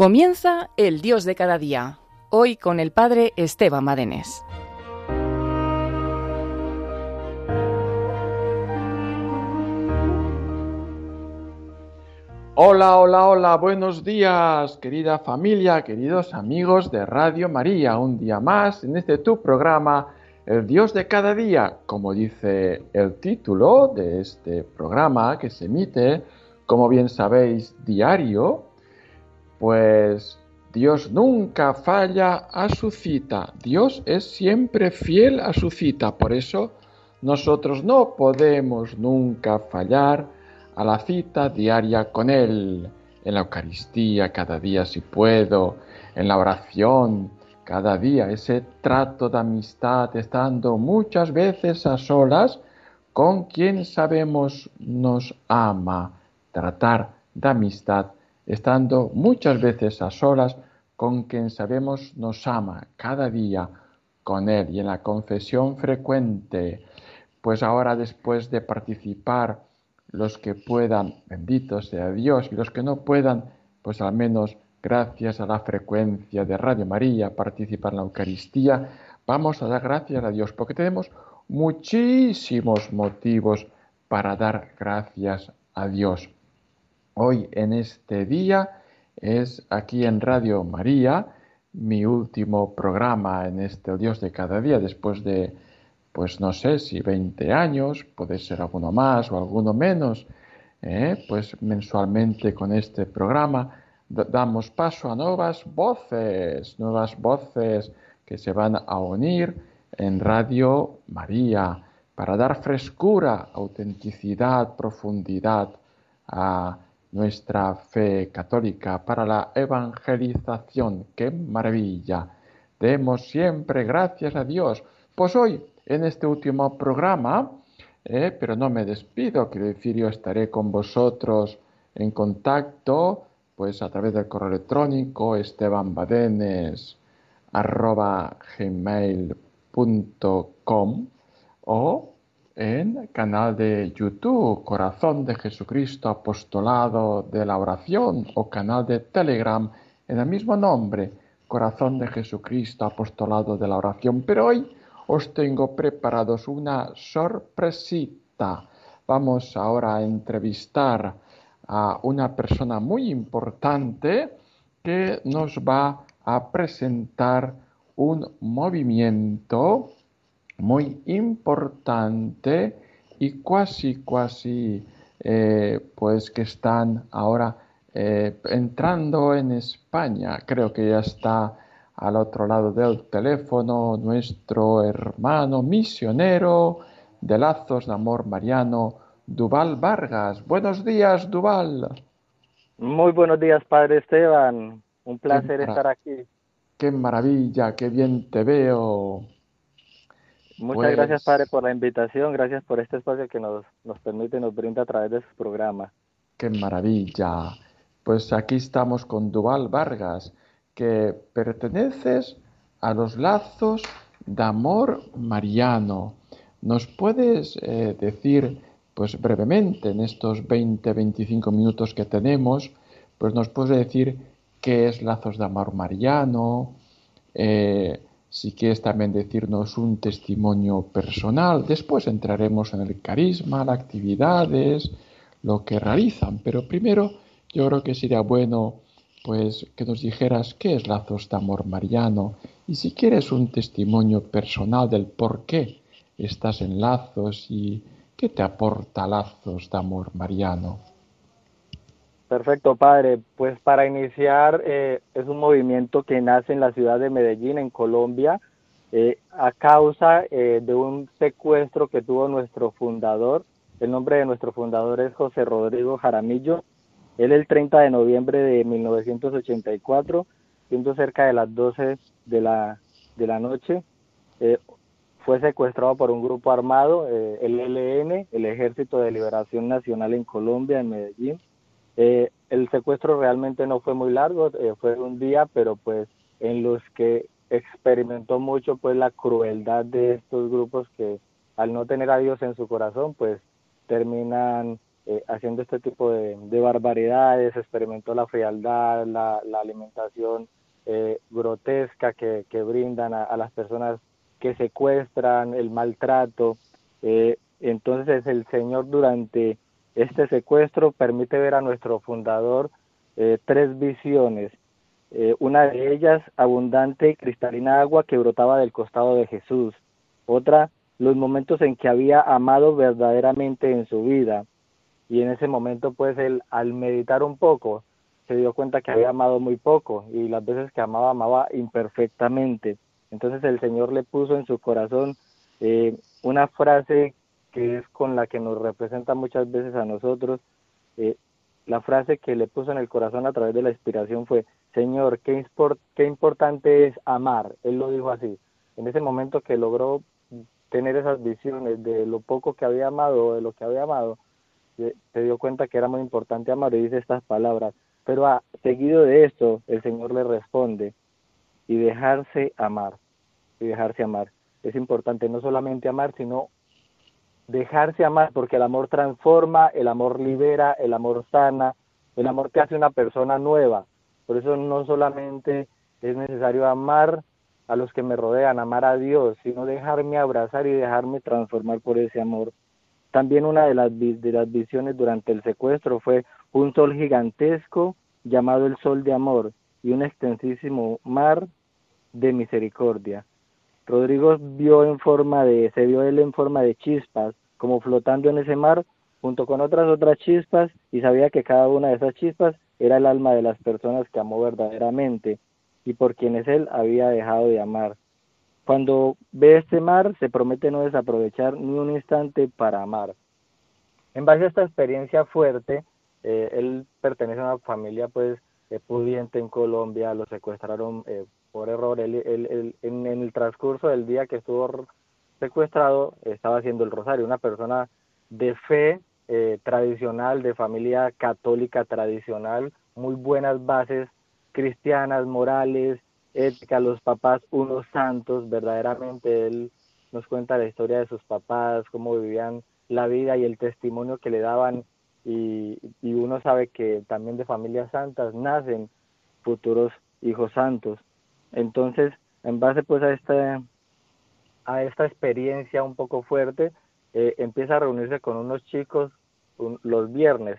Comienza el Dios de cada día, hoy con el Padre Esteban Madenes. Hola, hola, hola, buenos días, querida familia, queridos amigos de Radio María, un día más en este tu programa, El Dios de cada día, como dice el título de este programa que se emite, como bien sabéis, diario, pues Dios nunca falla a su cita. Dios es siempre fiel a su cita. Por eso nosotros no podemos nunca fallar a la cita diaria con Él. En la Eucaristía, cada día si puedo. En la oración, cada día. Ese trato de amistad, estando muchas veces a solas con quien sabemos nos ama. Tratar de amistad estando muchas veces a solas con quien sabemos nos ama cada día con Él y en la confesión frecuente. Pues ahora después de participar los que puedan, bendito sea Dios, y los que no puedan, pues al menos gracias a la frecuencia de Radio María, participar en la Eucaristía, vamos a dar gracias a Dios, porque tenemos muchísimos motivos para dar gracias a Dios hoy en este día es aquí en Radio María, mi último programa en este Dios de cada día, después de, pues no sé si 20 años, puede ser alguno más o alguno menos, ¿eh? pues mensualmente con este programa damos paso a nuevas voces, nuevas voces que se van a unir en Radio María para dar frescura, autenticidad, profundidad a nuestra fe católica para la evangelización. ¡Qué maravilla! Demos siempre gracias a Dios. Pues hoy, en este último programa, eh, pero no me despido, quiero decir, yo estaré con vosotros en contacto, pues a través del correo electrónico estebanbadenes.gmail.com o en canal de YouTube Corazón de Jesucristo Apostolado de la Oración o canal de Telegram en el mismo nombre Corazón de Jesucristo Apostolado de la Oración. Pero hoy os tengo preparados una sorpresita. Vamos ahora a entrevistar a una persona muy importante que nos va a presentar un movimiento muy importante y casi, casi, eh, pues que están ahora eh, entrando en España. Creo que ya está al otro lado del teléfono nuestro hermano misionero de Lazos de Amor Mariano, Duval Vargas. Buenos días, Duval. Muy buenos días, Padre Esteban. Un placer estar aquí. Qué maravilla, qué bien te veo. Muchas gracias, Padre, por la invitación. Gracias por este espacio que nos, nos permite y nos brinda a través de su programa. ¡Qué maravilla! Pues aquí estamos con Duval Vargas, que perteneces a los lazos de amor mariano. ¿Nos puedes eh, decir, pues brevemente, en estos 20-25 minutos que tenemos, pues nos puedes decir qué es lazos de amor mariano? Eh, si quieres también decirnos un testimonio personal, después entraremos en el carisma, las actividades, lo que realizan, pero primero yo creo que sería bueno pues que nos dijeras qué es Lazos de Amor Mariano y si quieres un testimonio personal del por qué estás en Lazos y qué te aporta Lazos de Amor Mariano. Perfecto, padre. Pues para iniciar, eh, es un movimiento que nace en la ciudad de Medellín, en Colombia, eh, a causa eh, de un secuestro que tuvo nuestro fundador. El nombre de nuestro fundador es José Rodrigo Jaramillo. Él el 30 de noviembre de 1984, siendo cerca de las 12 de la, de la noche, fue secuestrado por un grupo armado, el ELN, el Ejército de Liberación Nacional en Colombia, en Medellín eh, el secuestro realmente no fue muy largo, eh, fue un día, pero pues en los que experimentó mucho pues la crueldad de estos grupos que al no tener a Dios en su corazón pues terminan eh, haciendo este tipo de, barbaridades, experimentó la frialdad, la, alimentación eh, grotesca que, brindan a, las personas que secuestran, el maltrato. Eh, entonces el Señor durante este secuestro permite ver a nuestro fundador tres visiones. una de ellas, abundante y cristalina agua que brotaba del costado de Jesús. Otra, los momentos en que había amado verdaderamente en su vida y en ese momento pues él al meditar un poco se dio cuenta que había amado muy poco y las veces que amaba amaba imperfectamente entonces el Señor le puso en su corazón eh, una frase que es con la que nos representa muchas veces a nosotros eh, la frase que le puso en el corazón a través de la inspiración fue Señor qué, qué importante es amar él lo dijo así en ese momento que logró tener esas visiones de lo poco que había amado o de lo que había amado se dio cuenta que era muy importante amar y dice estas palabras. Pero a, seguido de esto, el Señor le responde, y dejarse amar, y dejarse amar. Es importante no solamente amar, sino dejarse amar, porque el amor transforma, el amor libera, el amor sana, el amor te hace una persona nueva. Por eso no solamente es necesario amar a los que me rodean, amar a Dios, sino dejarme abrazar y dejarme transformar por ese amor. También una de las, de las visiones durante el secuestro fue un sol gigantesco llamado el sol de amor y un extensísimo mar de misericordia. Rodrigo vio en forma de, se vio él en forma de chispas, como flotando en ese mar, junto con otras otras chispas, y sabía que cada una de esas chispas era el alma de las personas que amó verdaderamente y por quienes él había dejado de amar. Cuando ve este mar, se promete no desaprovechar ni un instante para amar. En base a esta experiencia fuerte, eh, él pertenece a una familia pues eh, pudiente en Colombia, lo secuestraron eh, por error. En, el transcurso del día que estuvo secuestrado, estaba haciendo el rosario, una persona de fe tradicional, de familia católica tradicional, muy buenas bases cristianas, morales, ética, los papás unos santos, verdaderamente él nos cuenta la historia de sus papás, cómo vivían la vida y el testimonio que le daban y, uno sabe que también de familias santas nacen futuros hijos santos. Entonces, en base pues a esta, a esta experiencia un poco fuerte, eh, empieza a reunirse con unos chicos los viernes,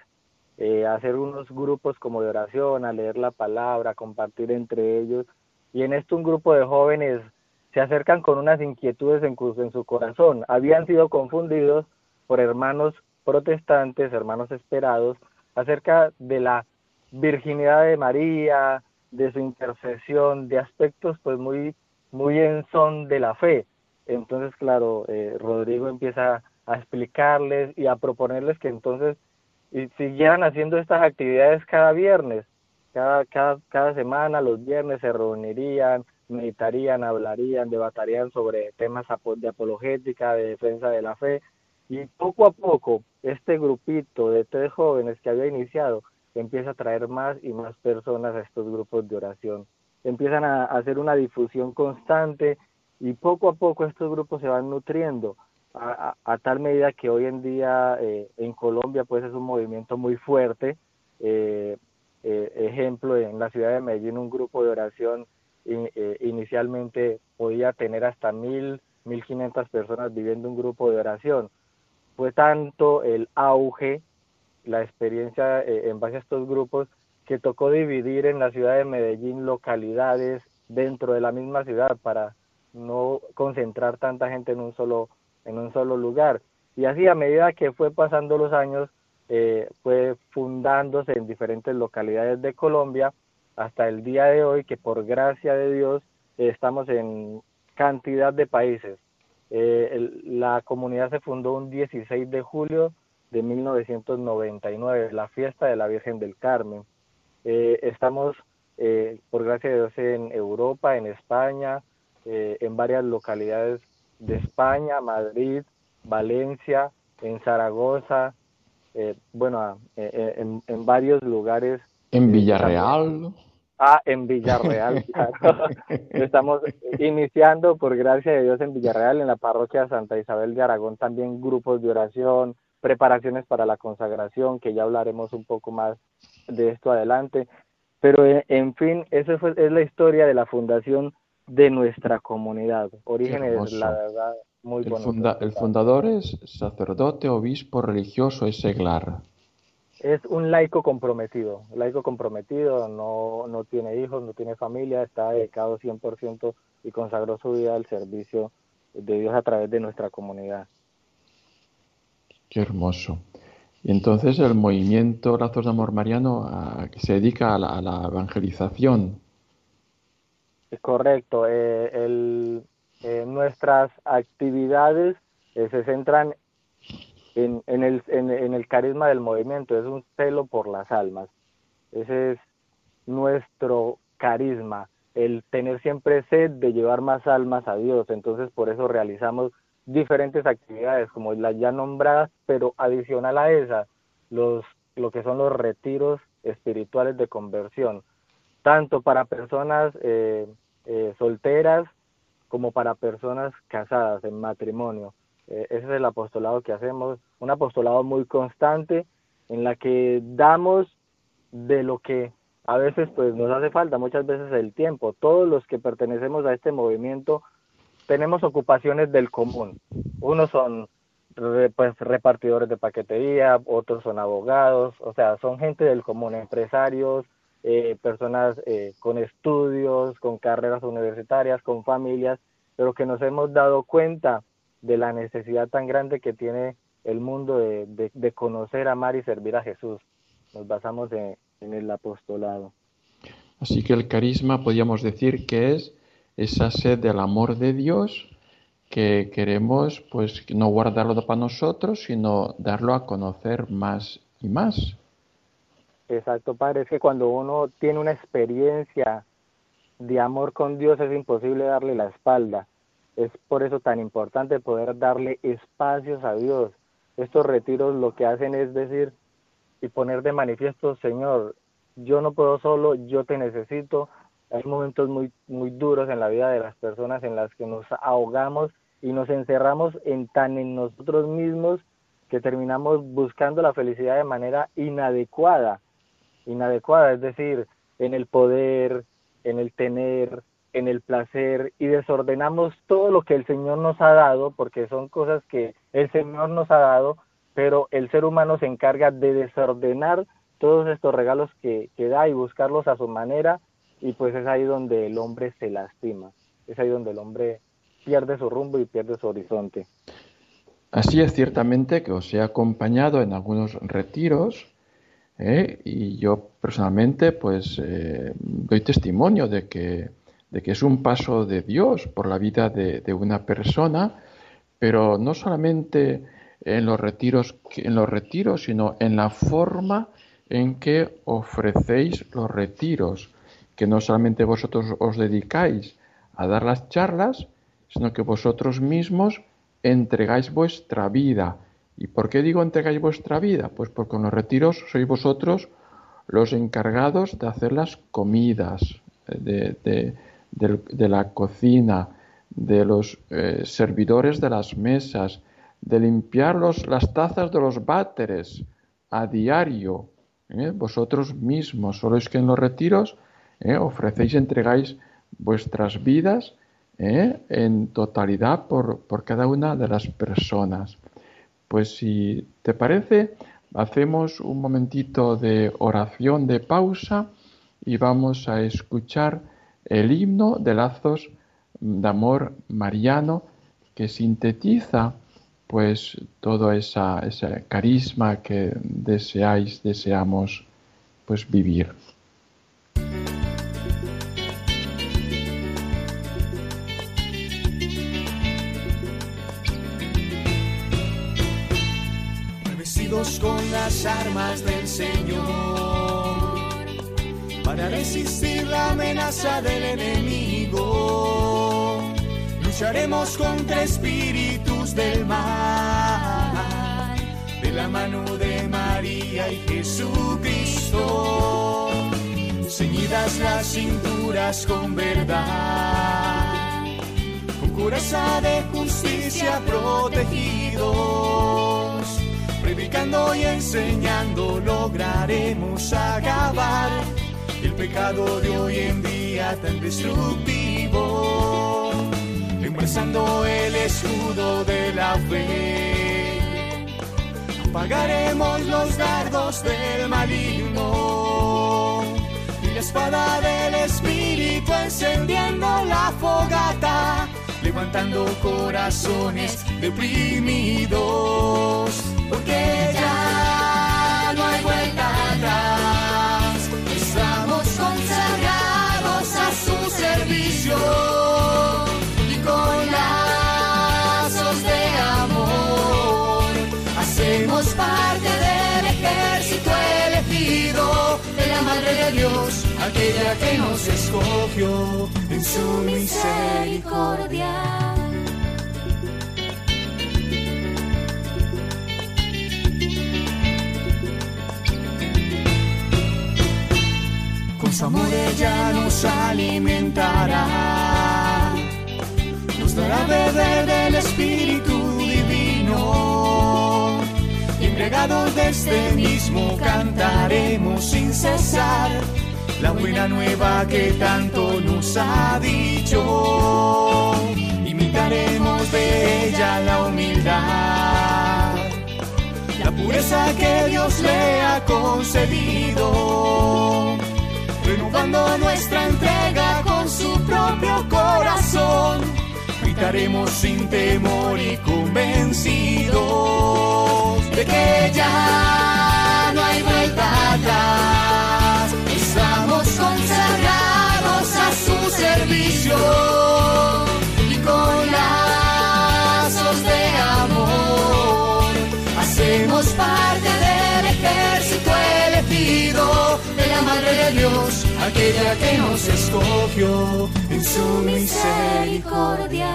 eh, a hacer unos grupos como de oración, a leer la palabra, a compartir entre ellos y en esto un grupo de jóvenes se acercan con unas inquietudes en, en su corazón. Habían sido confundidos por hermanos protestantes, hermanos esperados, acerca de la virginidad de María, de su intercesión, de aspectos pues muy, muy en son de la fe. Entonces, claro, eh, Rodrigo empieza a explicarles y a proponerles que entonces siguieran haciendo estas actividades cada viernes, cada, cada, cada semana, los viernes se reunirían, meditarían, hablarían, debatarían sobre temas de apologética, de defensa de la fe. Y poco a poco, este grupito de tres jóvenes que había iniciado empieza a traer más y más personas a estos grupos de oración. Empiezan a hacer una difusión constante y poco a poco estos grupos se van nutriendo a, tal medida que hoy en día eh, en Colombia pues es un movimiento muy fuerte. Eh, eh, ejemplo, en la ciudad de Medellín un grupo de oración eh, inicialmente podía tener hasta mil, mil quinientas personas viviendo un grupo de oración. Fue tanto el auge, la experiencia eh, en base a estos grupos, que tocó dividir en la ciudad de Medellín localidades dentro de la misma ciudad para no concentrar tanta gente en un solo, en un solo lugar. Y así a medida que fue pasando los años, eh, fue fundándose en diferentes localidades de Colombia hasta el día de hoy que por gracia de Dios estamos en cantidad de países. Eh, la comunidad se fundó un 16 de julio de 1999, la fiesta de la Virgen del Carmen. Eh, estamos, por gracia de Dios, en Europa, en España, en varias localidades de España, Madrid, Valencia, en Zaragoza, eh, bueno, eh, eh, en, en, varios lugares. En Villarreal. Ah, en Villarreal, claro. Estamos iniciando, por gracia de Dios, en Villarreal, en la parroquia Santa Isabel de Aragón, también grupos de oración, preparaciones para la consagración, que ya hablaremos un poco más de esto adelante. Pero eh, en fin, esa es la historia de la fundación de nuestra comunidad. Orígenes, la verdad, muy el el fundador es sacerdote, obispo, religioso, es seglar. Es un laico comprometido, laico comprometido, no, no tiene hijos, no tiene familia, está dedicado 100% y consagró su vida al servicio de Dios a través de nuestra comunidad. Qué hermoso. Y entonces el movimiento Lazos de Amor Mariano ah, que se dedica a la, evangelización. Correcto. Eh, eh, nuestras actividades eh, se centran en, en, el, en, el carisma del movimiento, es un celo por las almas. Ese es nuestro carisma, el tener siempre sed de llevar más almas a Dios. Entonces por eso realizamos diferentes actividades como las ya nombradas, pero adicional a esas, los, lo que son los retiros espirituales de conversión, tanto para personas eh, eh, solteras como para personas casadas en matrimonio. Eh, ese es el apostolado que hacemos, un apostolado muy constante en la que damos de lo que a veces pues nos hace falta, muchas veces el tiempo. Todos los que pertenecemos a este movimiento tenemos ocupaciones del común. Unos son pues repartidores de paquetería, otros son abogados, o sea, son gente del común, empresarios, eh, personas eh, con estudios, con carreras universitarias, con familias, pero que nos hemos dado cuenta de la necesidad tan grande que tiene el mundo de, conocer, amar y servir a Jesús. Nos basamos en, el apostolado. Así que el carisma podríamos decir que es esa sed del amor de Dios que queremos pues no guardarlo para nosotros, sino darlo a conocer más y más. Exacto, Padre, es que cuando uno tiene una experiencia de amor con Dios es imposible darle la espalda. Es por eso tan importante poder darle espacios a Dios. Estos retiros lo que hacen es decir y poner de manifiesto, Señor, yo no puedo solo, yo te necesito. Hay momentos muy, muy duros en la vida de las personas en las que nos ahogamos y nos encerramos en tan en nosotros mismos que terminamos buscando la felicidad de manera inadecuada. Inadecuada, es decir, en el poder, en el tener, en el placer y desordenamos todo lo que el Señor nos ha dado, porque son cosas que el Señor nos ha dado, pero el ser humano se encarga de desordenar todos estos regalos que, que da y buscarlos a su manera, y pues es ahí donde el hombre se lastima, es ahí donde el hombre pierde su rumbo y pierde su horizonte. Así es ciertamente que os he acompañado en algunos retiros ¿eh? y yo personalmente pues eh, doy testimonio de que de que es un paso de Dios por la vida de, una persona, pero no solamente en los retiros, en los retiros, sino en la forma en que ofrecéis los retiros, que no solamente vosotros os dedicáis a dar las charlas, sino que vosotros mismos entregáis vuestra vida. ¿Y por qué digo entregáis vuestra vida? Pues porque en los retiros sois vosotros los encargados de hacer las comidas, de, de, la cocina, de los eh, servidores de las mesas, de limpiar las tazas de los váteres a diario. ¿eh? Vosotros mismos, solo es que en los retiros ¿eh? ofrecéis, entregáis vuestras vidas en totalidad por, por cada una de las personas. Pues si te parece, hacemos un momentito de oración, de pausa y vamos a escuchar el himno de lazos de amor mariano que sintetiza pues todo ese carisma que deseáis, deseamos pues vivir. Las armas del Señor para resistir la amenaza del enemigo. Lucharemos contra espíritus del mal, de la mano de María y Jesucristo. Ceñidas las cinturas con verdad, con coraza de justicia protegidos predicando y enseñando lograremos acabar el pecado de hoy en día tan destructivo, embrasando el escudo de la fe. Apagaremos los dardos del maligno y la espada del espíritu encendiendo la fogata levantando corazones deprimidos, porque ya no hay vuelta atrás, estamos consagrados a su servicio y con lazos de amor hacemos parte del ejército elegido de la Madre de Dios, aquella que nos escogió en su misericordia. Amor ella nos alimentará, nos dará beber del Espíritu Divino. Y embriagados de este mismo cantaremos sin cesar la buena nueva que tanto nos ha dicho. Imitaremos de ella la humildad, la pureza que Dios le ha concedido, renovando nuestra entrega con su propio corazón. Gritaremos sin temor y convencidos de que ya no hay vuelta atrás estamos consagrados a su servicio y con lazos de amor hacemos parte del ejército elegido Dios, aquella que nos escogió en su misericordia.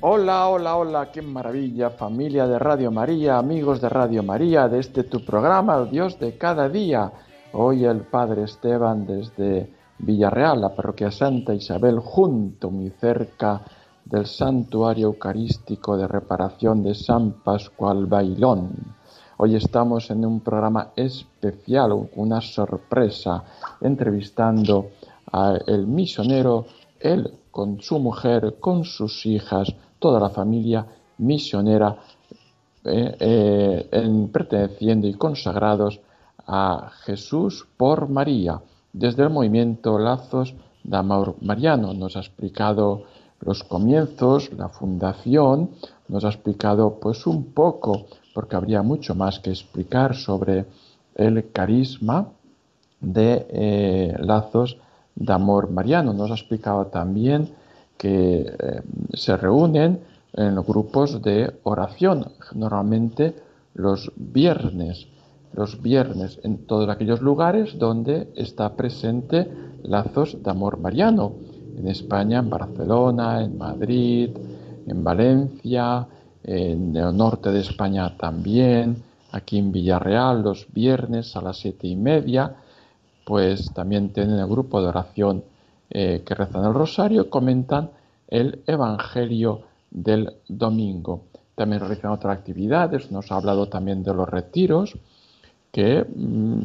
Hola, hola, hola, qué maravilla, familia de Radio María, amigos de Radio María, de este tu programa, Dios de cada día. Hoy el Padre Esteban desde Villarreal, la parroquia Santa Isabel, junto, muy cerca del Santuario Eucarístico de Reparación de San Pascual Bailón. Hoy estamos en un programa especial, una sorpresa, entrevistando al misionero, él con su mujer, con sus hijas, toda la familia misionera eh, eh, en, perteneciendo y consagrados a Jesús por María, desde el movimiento Lazos de Amor Mariano. Nos ha explicado los comienzos, la fundación, nos ha explicado pues un poco, porque habría mucho más que explicar sobre el carisma de eh, Lazos de Amor Mariano. Nos ha explicado también que eh, se reúnen en los grupos de oración, normalmente los viernes, los viernes en todos aquellos lugares donde está presente lazos de amor mariano, en España, en Barcelona, en Madrid, en Valencia, en el norte de España también, aquí en Villarreal los viernes a las siete y media, pues también tienen el grupo de oración eh, que rezan el rosario, comentan el Evangelio del domingo. También realizan otras actividades, nos ha hablado también de los retiros, que mm,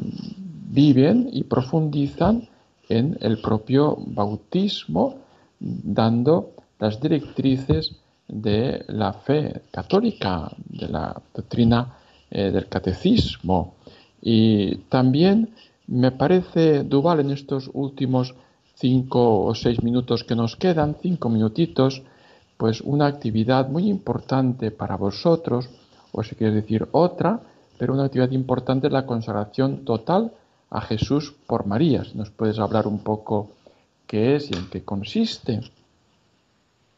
viven y profundizan en el propio bautismo, dando las directrices de la fe católica, de la doctrina eh, del catecismo. Y también me parece, Duval, en estos últimos cinco o seis minutos que nos quedan, cinco minutitos, pues una actividad muy importante para vosotros, o si quieres decir otra, pero una actividad importante es la consagración total a Jesús por María. ¿Nos puedes hablar un poco qué es y en qué consiste?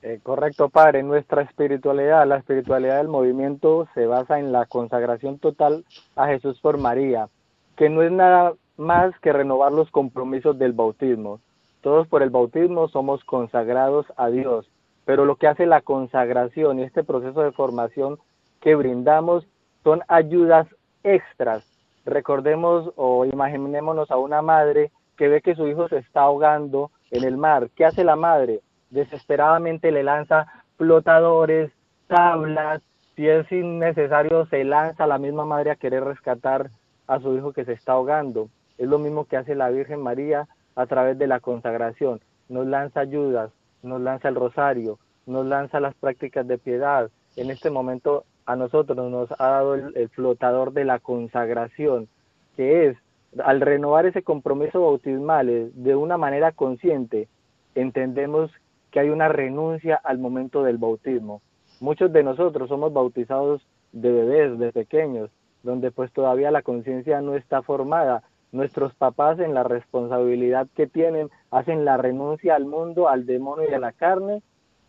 Eh, correcto, Padre. Nuestra espiritualidad, la espiritualidad del movimiento se basa en la consagración total a Jesús por María, que no es nada más que renovar los compromisos del bautismo. Todos por el bautismo somos consagrados a Dios, pero lo que hace la consagración y este proceso de formación que brindamos son ayudas extras. Recordemos o imaginémonos a una madre que ve que su hijo se está ahogando en el mar. ¿Qué hace la madre? Desesperadamente le lanza flotadores, tablas, si es innecesario, se lanza la misma madre a querer rescatar a su hijo que se está ahogando. Es lo mismo que hace la Virgen María a través de la consagración. Nos lanza ayudas, nos lanza el rosario, nos lanza las prácticas de piedad. En este momento a nosotros nos ha dado el, flotador de la consagración, que es al renovar ese compromiso bautismal de una manera consciente, entendemos que hay una renuncia al momento del bautismo. Muchos de nosotros somos bautizados de bebés, de pequeños, donde pues todavía la conciencia no está formada. Nuestros papás en la responsabilidad que tienen hacen la renuncia al mundo, al demonio y a la carne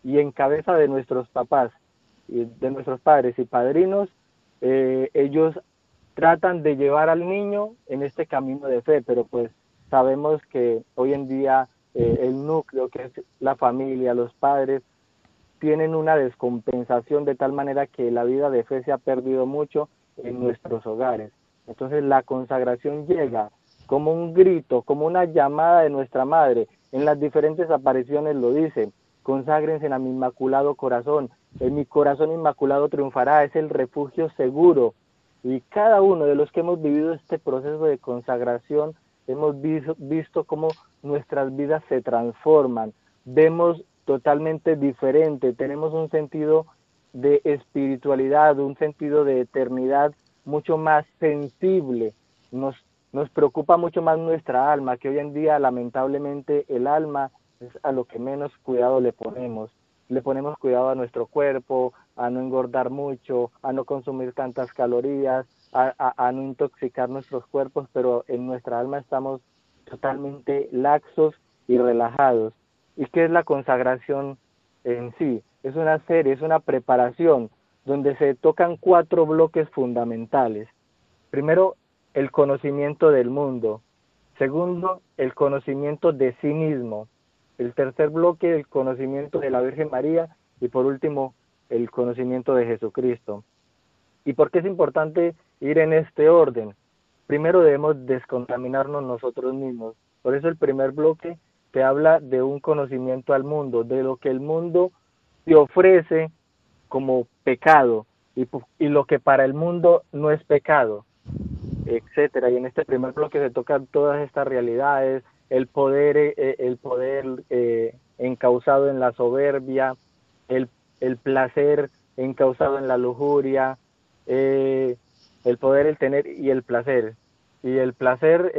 y en cabeza de nuestros papás, de nuestros padres y padrinos, eh, ellos tratan de llevar al niño en este camino de fe, pero pues sabemos que hoy en día eh, el núcleo, que es la familia, los padres, tienen una descompensación de tal manera que la vida de fe se ha perdido mucho en nuestros hogares. Entonces la consagración llega como un grito, como una llamada de nuestra madre. En las diferentes apariciones lo dice, conságrense a mi inmaculado corazón, en mi corazón inmaculado triunfará, es el refugio seguro. Y cada uno de los que hemos vivido este proceso de consagración, hemos visto, visto cómo nuestras vidas se transforman, vemos totalmente diferente, tenemos un sentido de espiritualidad, un sentido de eternidad mucho más sensible, nos, nos preocupa mucho más nuestra alma, que hoy en día lamentablemente el alma es a lo que menos cuidado le ponemos. Le ponemos cuidado a nuestro cuerpo, a no engordar mucho, a no consumir tantas calorías, a, a no intoxicar nuestros cuerpos, pero en nuestra alma estamos totalmente laxos y relajados. ¿Y qué es la consagración en sí? Es una serie, es una preparación donde se tocan cuatro bloques fundamentales. Primero, el conocimiento del mundo. Segundo, el conocimiento de sí mismo. El tercer bloque, el conocimiento de la Virgen María. Y por último, el conocimiento de Jesucristo. ¿Y por qué es importante ir en este orden? Primero debemos descontaminarnos nosotros mismos. Por eso el primer bloque te habla de un conocimiento al mundo, de lo que el mundo te ofrece como pecado y, lo que para el mundo no es pecado, etcétera. Y en este primer bloque se tocan todas estas realidades, el poder, eh, eh, el poder eh, encausado en la soberbia, el, el placer encausado en la lujuria, el poder, el tener y el placer. Y el placer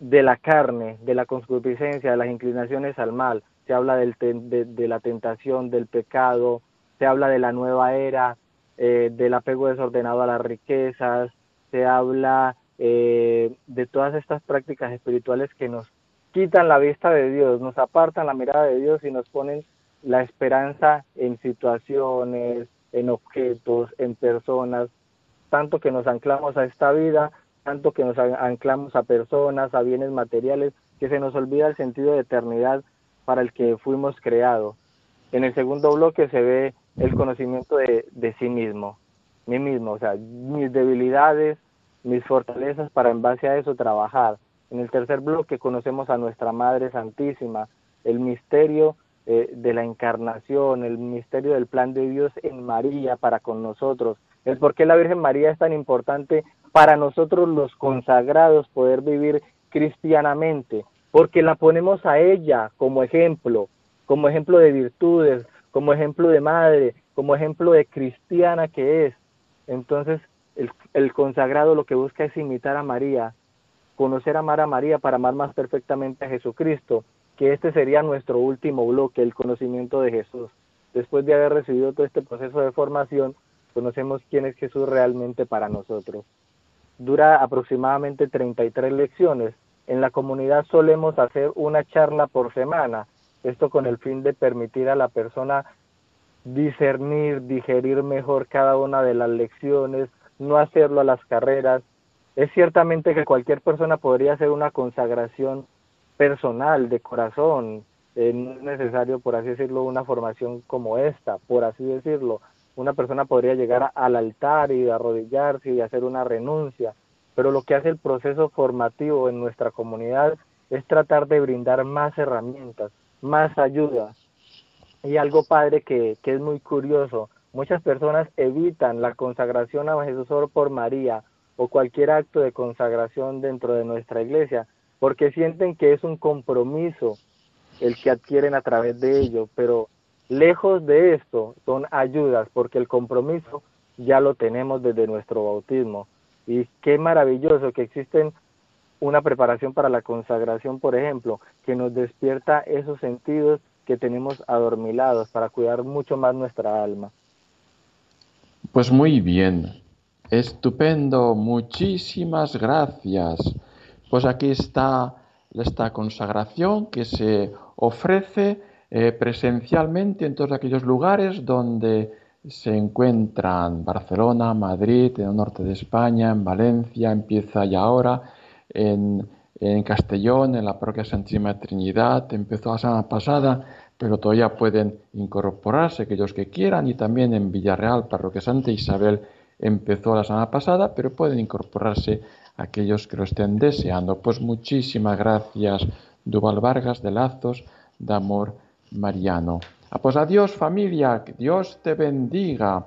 de la carne, de la concupiscencia, de las inclinaciones al mal, se habla del de, la tentación, del pecado, se habla de la nueva era, eh, del apego desordenado a las riquezas, se habla eh, de todas estas prácticas espirituales que nos quitan la vista de Dios, nos apartan la mirada de Dios y nos ponen la esperanza en situaciones, en objetos, en personas, tanto que nos anclamos a esta vida tanto que nos anclamos a personas, a bienes materiales, que se nos olvida el sentido de eternidad para el que fuimos creados. En el segundo bloque se ve el conocimiento de, sí mismo, mí mismo, o sea, mis debilidades, mis fortalezas para en base a eso trabajar. En el tercer bloque conocemos a nuestra Madre Santísima, el misterio eh, de la encarnación, el misterio del plan de Dios en María para con nosotros, el por qué la Virgen María es tan importante para nosotros los consagrados poder vivir cristianamente, porque la ponemos a ella como ejemplo, como ejemplo de virtudes, como ejemplo de madre, como ejemplo de cristiana que es. Entonces, el, el consagrado lo que busca es imitar a María, conocer amar a María para amar más perfectamente a Jesucristo, que este sería nuestro último bloque, el conocimiento de Jesús. Después de haber recibido todo este proceso de formación, conocemos quién es Jesús realmente para nosotros dura aproximadamente 33 lecciones. En la comunidad solemos hacer una charla por semana, esto con el fin de permitir a la persona discernir, digerir mejor cada una de las lecciones, no hacerlo a las carreras. Es ciertamente que cualquier persona podría hacer una consagración personal, de corazón, eh, no es necesario, por así decirlo, una formación como esta, por así decirlo, una persona podría llegar al altar y arrodillarse y hacer una renuncia, pero lo que hace el proceso formativo en nuestra comunidad es tratar de brindar más herramientas, más ayuda. Y algo padre que, que es muy curioso, Muchas personas evitan la consagración a Jesús por María o cualquier acto de consagración dentro de nuestra iglesia, porque sienten que es un compromiso el que adquieren a través de ello, pero lejos de esto son ayudas, porque el compromiso ya lo tenemos desde nuestro bautismo. Y qué maravilloso que existen una preparación para la consagración, por ejemplo, que nos despierta esos sentidos que tenemos adormilados para cuidar mucho más nuestra alma. Pues muy bien, estupendo, muchísimas gracias. Pues aquí está esta consagración que se ofrece eh, presencialmente en todos aquellos lugares donde se encuentran Barcelona, Madrid, en el norte de España, en Valencia, empieza ya ahora, en, en Castellón, en la parroquia Santísima Trinidad, empezó la semana pasada, pero todavía pueden incorporarse aquellos que quieran, y también en Villarreal, parroquia Santa Isabel, empezó la semana pasada, pero pueden incorporarse aquellos que lo estén deseando. Pues muchísimas gracias, Duval Vargas de Lazos, de Amor Mariano. Ah, pues adiós familia, Dios te bendiga.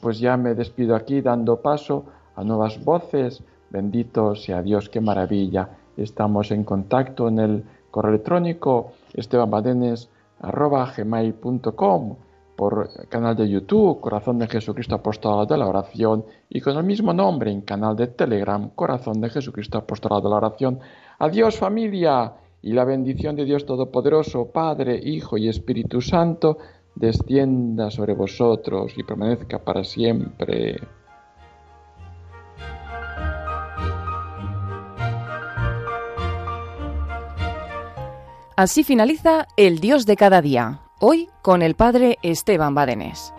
Pues ya me despido aquí dando paso a nuevas voces. Bendito sea Dios, qué maravilla. Estamos en contacto en el correo electrónico estebanbadenes.com por canal de YouTube, Corazón de Jesucristo Apostolado de la Oración, y con el mismo nombre en canal de Telegram, Corazón de Jesucristo Apostolado de la Oración. Adiós familia, y la bendición de Dios Todopoderoso, Padre, Hijo y Espíritu Santo, descienda sobre vosotros y permanezca para siempre. Así finaliza el Dios de cada día, hoy con el Padre Esteban Badenés.